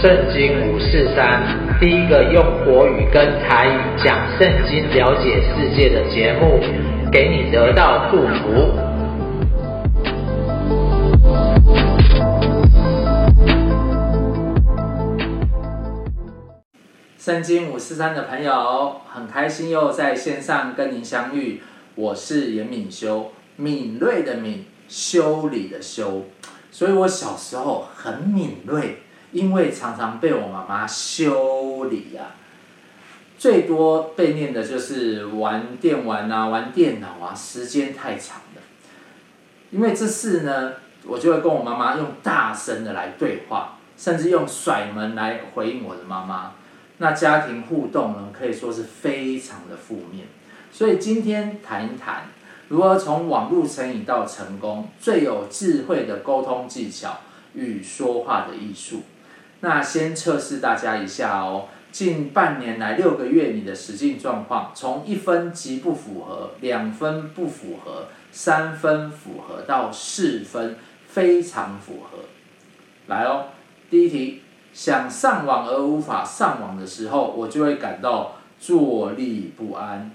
圣经五四三，第一个用国语跟台语讲圣经、了解世界的节目，给你得到祝福。圣经五四三的朋友，很开心又在线上跟您相遇。我是严敏修，敏锐的敏，修理的修，所以我小时候很敏锐。因为常常被我妈妈修理呀、啊，最多被念的就是玩电玩啊、玩电脑啊，时间太长了。因为这事呢，我就会跟我妈妈用大声的来对话，甚至用甩门来回应我的妈妈。那家庭互动呢，可以说是非常的负面。所以今天谈一谈，如何从网络成瘾到成功，最有智慧的沟通技巧与说话的艺术。那先测试大家一下哦，近半年来六个月你的实际状况，从一分极不符合，两分不符合，三分符合到四分非常符合。来哦，第一题，想上网而无法上网的时候，我就会感到坐立不安。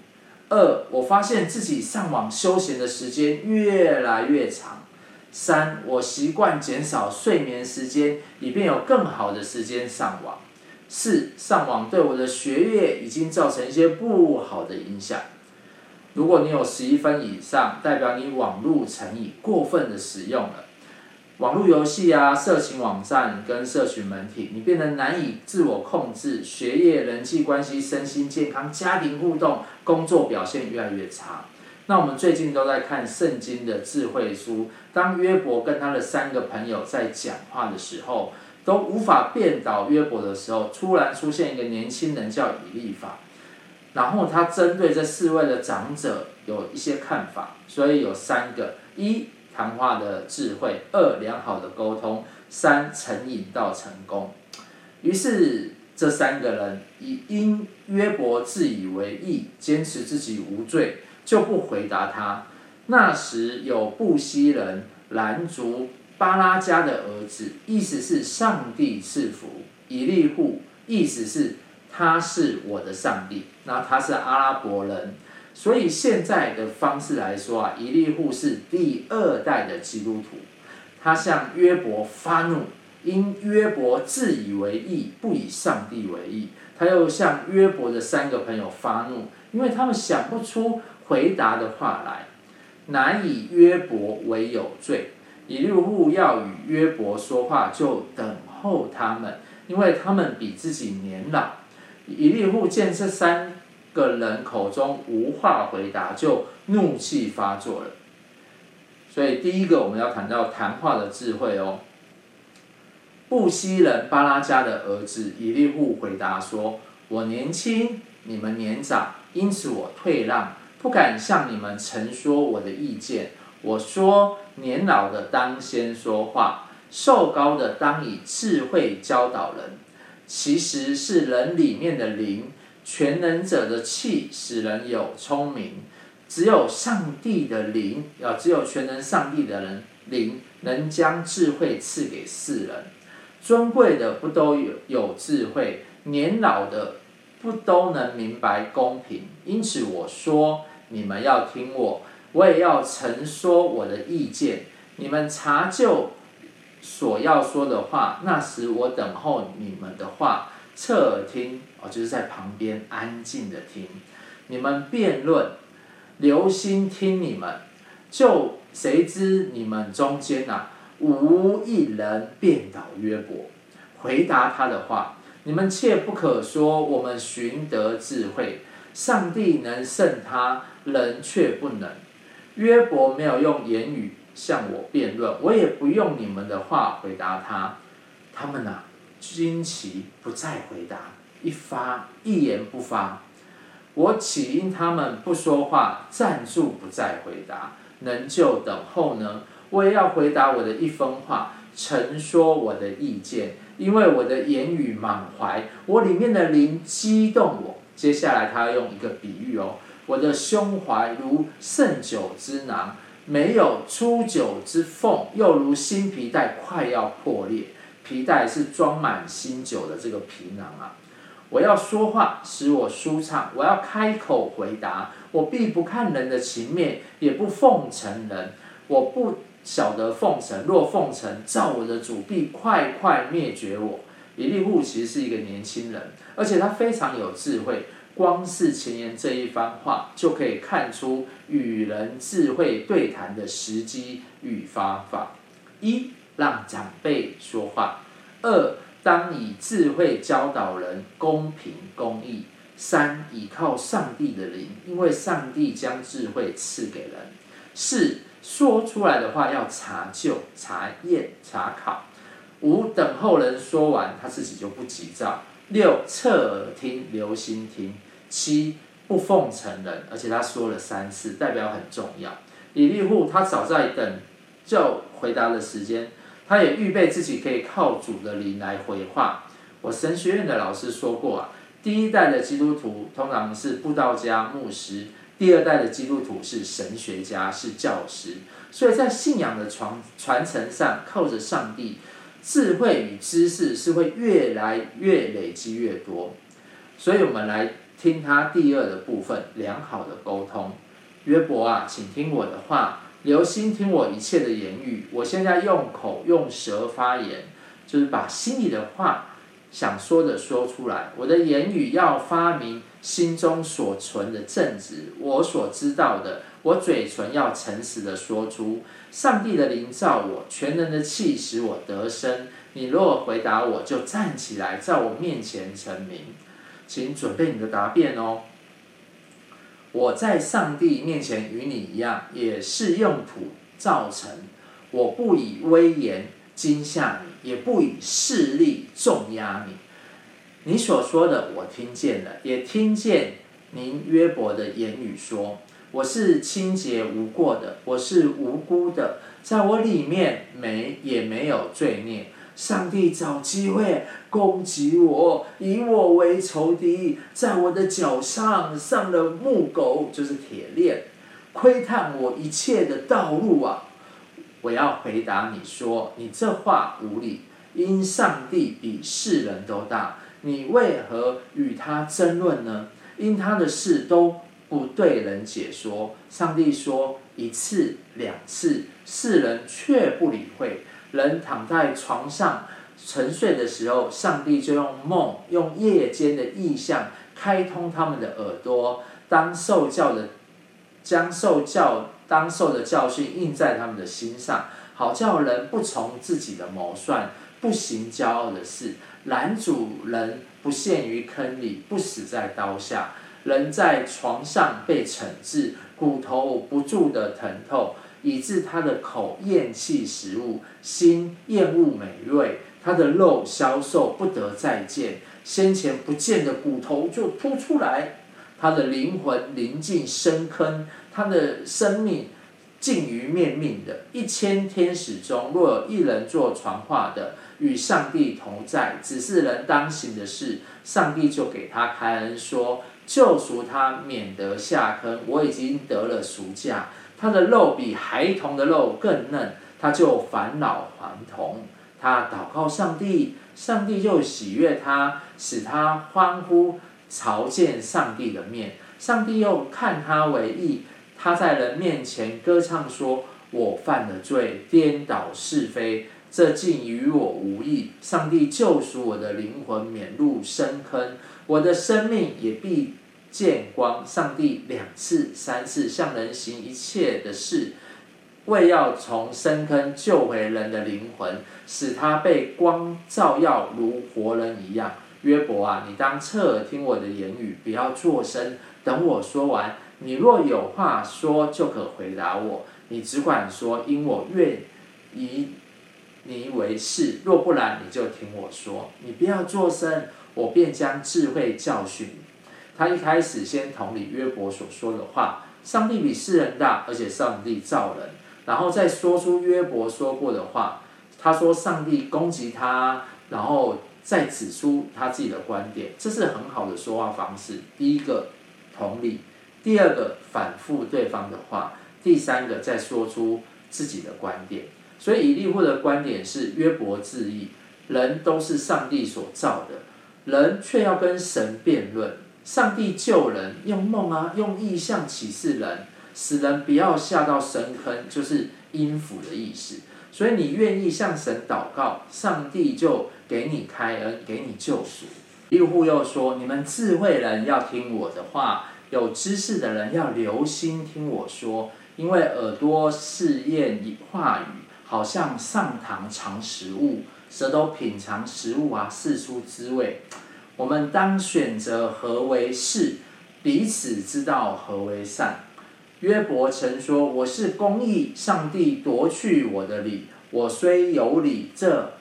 二，我发现自己上网休闲的时间越来越长。三，我习惯减少睡眠时间，以便有更好的时间上网。四，上网对我的学业已经造成一些不好的影响。如果你有十一分以上，代表你网络成瘾过分的使用了。网络游戏啊，色情网站跟社群媒体，你变得难以自我控制，学业、人际关系、身心健康、家庭互动、工作表现越来越差。那我们最近都在看圣经的智慧书。当约伯跟他的三个朋友在讲话的时候，都无法辩倒约伯的时候，突然出现一个年轻人叫以利法，然后他针对这四位的长者有一些看法，所以有三个：一、谈话的智慧；二、良好的沟通；三、成瘾到成功。于是这三个人以因约伯自以为义，坚持自己无罪。就不回答他。那时有布西人拦族巴拉加的儿子，意思是上帝赐福。以利户，意思是他是我的上帝。那他是阿拉伯人，所以现在的方式来说啊，以利户是第二代的基督徒。他向约伯发怒，因约伯自以为义，不以上帝为义。他又向约伯的三个朋友发怒，因为他们想不出。回答的话来，乃以约伯为有罪。以利户要与约伯说话，就等候他们，因为他们比自己年老。以利户见这三个人口中无话回答，就怒气发作了。所以第一个我们要谈到谈话的智慧哦。布西人巴拉迦的儿子以利户回答说：“我年轻，你们年长，因此我退让。”不敢向你们陈说我的意见。我说，年老的当先说话，寿高的当以智慧教导人。其实是人里面的灵，全能者的气使人有聪明。只有上帝的灵，啊只有全能上帝的人灵，能将智慧赐给世人。尊贵的不都有有智慧，年老的不都能明白公平。因此我说。你们要听我，我也要陈说我的意见。你们查就所要说的话，那时我等候你们的话，侧耳听，哦，就是在旁边安静的听。你们辩论，留心听你们，就谁知你们中间呐、啊，无一人辩倒约伯，回答他的话。你们切不可说我们寻得智慧，上帝能胜他。人却不能。约伯没有用言语向我辩论，我也不用你们的话回答他。他们啊，惊奇不再回答，一发一言不发。我起因他们不说话，暂住不再回答，能就等候呢？我也要回答我的一分话，陈说我的意见，因为我的言语满怀，我里面的灵激动我。接下来他要用一个比喻哦。我的胸怀如盛酒之囊，没有出酒之缝，又如新皮带快要破裂。皮带是装满新酒的这个皮囊啊。我要说话，使我舒畅；我要开口回答，我必不看人的情面，也不奉承人。我不晓得奉承，若奉承，造我的主必快快灭绝我。以利户其实是一个年轻人，而且他非常有智慧。光是前言这一番话，就可以看出与人智慧对谈的时机与方法：一，让长辈说话；二，当以智慧教导人，公平公义；三，倚靠上帝的灵，因为上帝将智慧赐给人；四，说出来的话要查究、查验、查考；五，等候人说完，他自己就不急躁；六，侧耳听，留心听；七，不奉承人，而且他说了三次，代表很重要。以利户他早在等就回答的时间。他也预备自己可以靠主的灵来回话。我神学院的老师说过啊，第一代的基督徒通常是布道家、牧师；第二代的基督徒是神学家、是教师。所以在信仰的传传承上，靠着上帝，智慧与知识是会越来越累积越多。所以我们来听他第二的部分：良好的沟通。约伯啊，请听我的话。留心听我一切的言语，我现在用口用舌发言，就是把心里的话想说的说出来。我的言语要发明心中所存的正直，我所知道的，我嘴唇要诚实的说出。上帝的灵造我，全能的气使我得生。你若回答我，就站起来，在我面前成名。请准备你的答辩哦。我在上帝面前与你一样，也是用土造成。我不以威严惊吓你，也不以势力重压你。你所说的我听见了，也听见您约伯的言语说：我是清洁无过的，我是无辜的，在我里面没也没有罪孽。上帝找机会攻击我，以我为仇敌，在我的脚上上了木狗，就是铁链，窥探我一切的道路啊！我要回答你说，你这话无理，因上帝比世人都大，你为何与他争论呢？因他的事都不对人解说。上帝说一次两次，世人却不理会。人躺在床上沉睡的时候，上帝就用梦、用夜间的异象开通他们的耳朵，当受教的，将受教当受的教训印在他们的心上，好叫人不从自己的谋算，不行骄傲的事，拦阻人不陷于坑里，不死在刀下。人在床上被惩治，骨头不住的疼痛。以致他的口厌弃食物，心厌恶美味，他的肉消瘦不得再见，先前不见的骨头就凸出来，他的灵魂临近深坑，他的生命近于灭命的。一千天使中，若有一人做传话的，与上帝同在，只是人当行的事，上帝就给他开恩说，救赎他免得下坑。我已经得了赎价。他的肉比孩童的肉更嫩，他就返老还童。他祷告上帝，上帝就喜悦他，使他欢呼，朝见上帝的面。上帝又看他为义，他在人面前歌唱说：“我犯了罪，颠倒是非，这竟与我无益。上帝救赎我的灵魂，免入深坑，我的生命也必。”见光，上帝两次、三次向人行一切的事，为要从深坑救回人的灵魂，使他被光照耀，如活人一样。约伯啊，你当侧耳听我的言语，不要作声，等我说完。你若有话说，就可回答我。你只管说，因我愿以你为是。若不然，你就听我说。你不要作声，我便将智慧教训。他一开始先同理约伯所说的话，上帝比世人大，而且上帝造人，然后再说出约伯说过的话。他说上帝攻击他，然后再指出他自己的观点，这是很好的说话方式。第一个同理，第二个反复对方的话，第三个再说出自己的观点。所以以利户的观点是约伯自义，人都是上帝所造的，人却要跟神辩论。上帝救人，用梦啊，用意象启示人，使人不要下到深坑，就是阴府的意思。所以你愿意向神祷告，上帝就给你开恩，给你救赎。利户又说：你们智慧人要听我的话，有知识的人要留心听我说，因为耳朵试验话语，好像上膛尝食物，舌头品尝食物啊，试出滋味。我们当选择何为是，彼此知道何为善。约伯曾说：“我是公义，上帝夺去我的理。我虽有理，这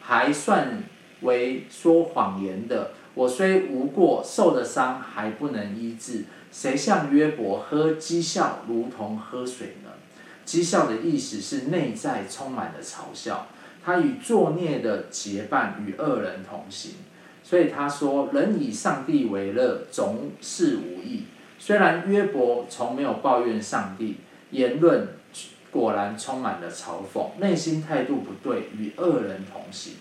还算为说谎言的。我虽无过，受的伤还不能医治。谁像约伯喝讥笑，如同喝水呢？讥笑的意思是内在充满了嘲笑，他与作孽的结伴，与恶人同行。”所以他说：“人以上帝为乐，总是无益。”虽然约伯从没有抱怨上帝，言论果然充满了嘲讽，内心态度不对，与恶人同行。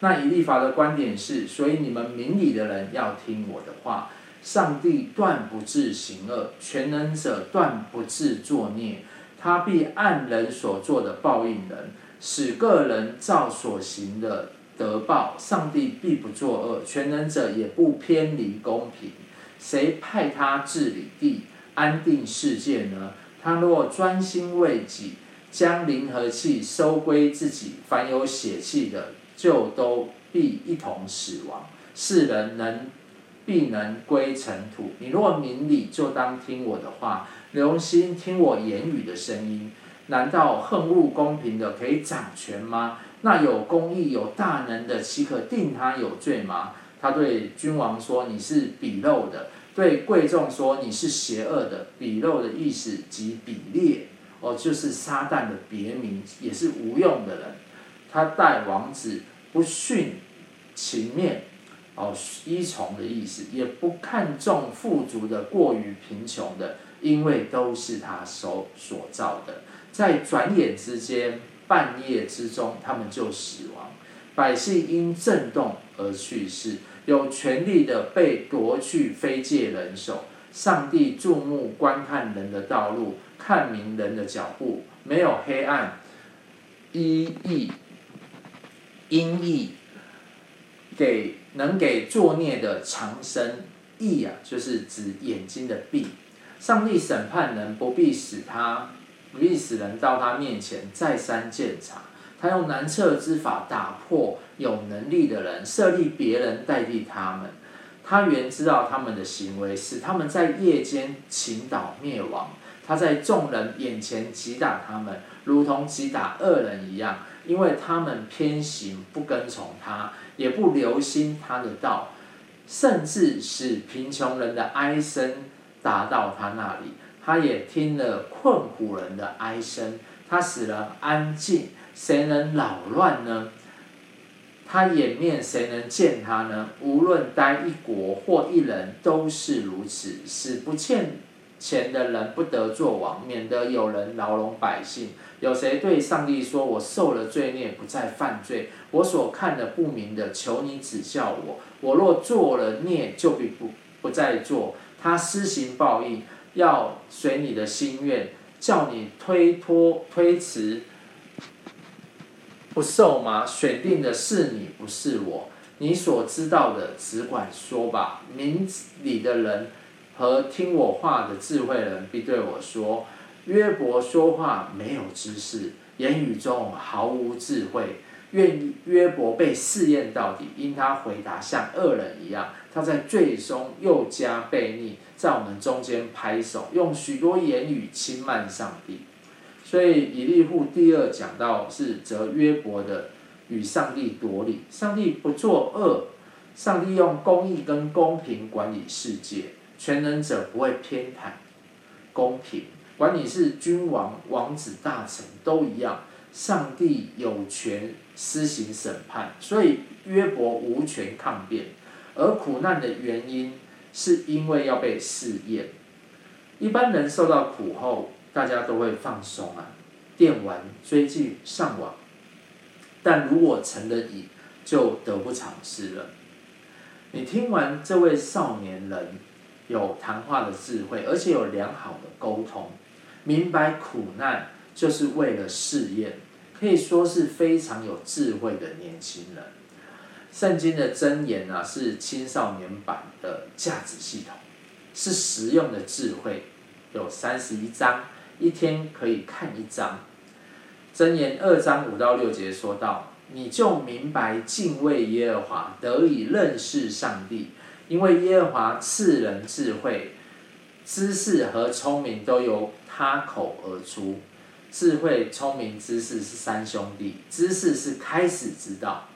那以立法的观点是：所以你们明理的人要听我的话。上帝断不致行恶，全能者断不致作孽，他必按人所做的报应人，使个人照所行的。得报，上帝必不作恶，全能者也不偏离公平。谁派他治理地、安定世界呢？他若专心为己，将灵和气收归自己，凡有血气的，就都必一同死亡。世人能必能归尘土。你若明理，就当听我的话，留心听我言语的声音。难道恨恶公平的可以掌权吗？那有公义、有大能的，岂可定他有罪吗？他对君王说：“你是鄙陋的。”对贵重说：“你是邪恶的。”鄙陋的意思即鄙劣，哦，就是撒旦的别名，也是无用的人。他待王子不徇情面，哦，依从的意思，也不看重富足的过于贫穷的，因为都是他手所造的，在转眼之间。半夜之中，他们就死亡，百姓因震动而去世，有权力的被夺去，非界人手。上帝注目观看人的道路，看明人的脚步，没有黑暗，一义，阴翳，给能给作孽的长生，翳啊，就是指眼睛的闭。上帝审判人，不必使他。不必使人到他面前再三检查，他用难测之法打破有能力的人，设立别人代替他们。他原知道他们的行为，使他们在夜间倾倒灭亡。他在众人眼前击打他们，如同击打恶人一样，因为他们偏行不跟从他，也不留心他的道，甚至使贫穷人的哀声达到他那里。他也听了困苦人的哀声，他使人安静，谁能扰乱呢？他掩面，谁能见他呢？无论待一国或一人，都是如此，使不欠钱的人不得做王，免得有人牢笼百姓。有谁对上帝说：“我受了罪孽，不再犯罪；我所看的不明的，求你指教我。我若做了孽，就必不不再做。”他施行报应。要随你的心愿，叫你推脱推辞，不受吗？选定的是你，不是我。你所知道的，只管说吧。明理的人和听我话的智慧人必对我说：约伯说话没有知识，言语中毫无智慧。愿约伯被试验到底，因他回答像恶人一样。他在最终又加悖逆，在我们中间拍手，用许多言语轻慢上帝。所以以利户第二讲到是责约伯的与上帝夺理，上帝不作恶，上帝用公义跟公平管理世界，全能者不会偏袒公平，管你是君王、王子、大臣都一样。上帝有权施行审判，所以约伯无权抗辩。而苦难的原因，是因为要被试验。一般人受到苦后，大家都会放松啊，电玩、追剧、上网。但如果成了瘾，就得不偿失了。你听完这位少年人有谈话的智慧，而且有良好的沟通，明白苦难就是为了试验，可以说是非常有智慧的年轻人。圣经的箴言啊，是青少年版的价值系统，是实用的智慧，有三十一章，一天可以看一章。箴言二章五到六节说到。你就明白敬畏耶和华，得以认识上帝，因为耶和华赐人智慧、知识和聪明都由他口而出。智慧、聪明、知识是三兄弟，知识是开始知道，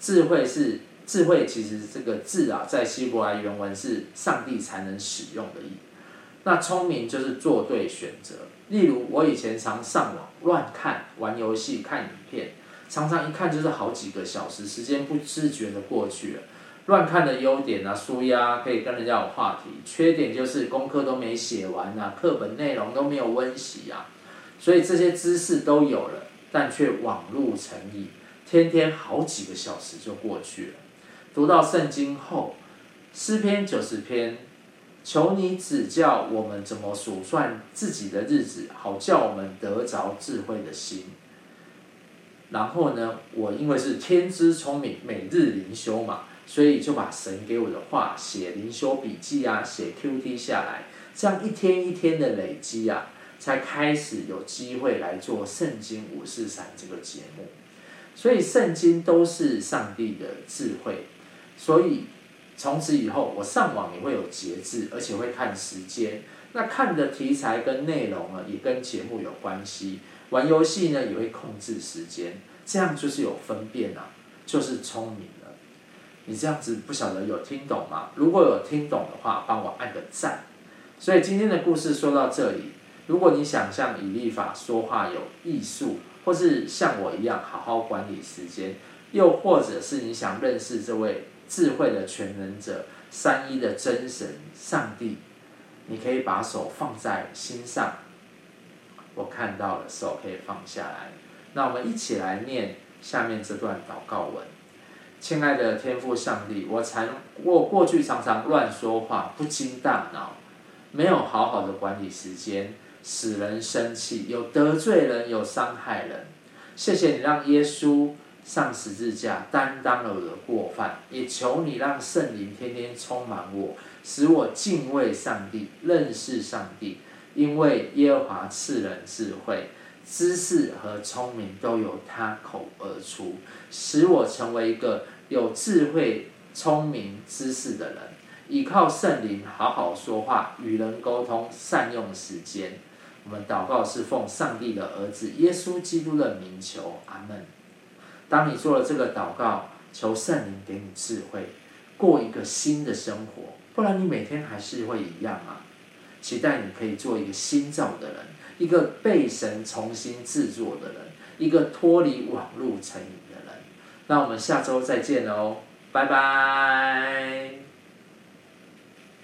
智慧是智慧。其实这个智啊，在希伯来原文是上帝才能使用的意。那聪明就是做对选择。例如，我以前常上网乱看、玩游戏、看影片。常常一看就是好几个小时，时间不自觉的过去了。乱看的优点啊，纾压可以跟人家有话题；缺点就是功课都没写完啊，课本内容都没有温习啊。所以这些知识都有了，但却网路成瘾，天天好几个小时就过去了。读到圣经后，诗篇九十篇，求你指教我们怎么数算自己的日子，好叫我们得着智慧的心。然后呢，我因为是天资聪明，每日灵修嘛，所以就把神给我的话写灵修笔记啊，写 QT 下来，这样一天一天的累积啊，才开始有机会来做圣经五四三这个节目。所以圣经都是上帝的智慧，所以从此以后我上网也会有节制，而且会看时间。那看的题材跟内容呢，也跟节目有关系。玩游戏呢，也会控制时间，这样就是有分辨了，就是聪明了。你这样子不晓得有听懂吗？如果有听懂的话，帮我按个赞。所以今天的故事说到这里，如果你想像以利法说话有艺术，或是像我一样好好管理时间，又或者是你想认识这位智慧的全能者、三一的真神上帝，你可以把手放在心上。我看到了，手可以放下来。那我们一起来念下面这段祷告文。亲爱的天父上帝，我常我过去常常乱说话，不经大脑，没有好好的管理时间，使人生气，有得罪人，有伤害人。谢谢你让耶稣上十字架担当了我的过犯，也求你让圣灵天天充满我，使我敬畏上帝，认识上帝。因为耶和华赐人智慧、知识和聪明都由他口而出，使我成为一个有智慧、聪明、知识的人。依靠圣灵，好好说话，与人沟通，善用时间。我们祷告是奉上帝的儿子耶稣基督的名求，阿门。当你做了这个祷告，求圣灵给你智慧，过一个新的生活，不然你每天还是会一样啊。期待你可以做一个新造的人，一个被神重新制作的人，一个脱离网路成瘾的人。那我们下周再见喽，拜拜。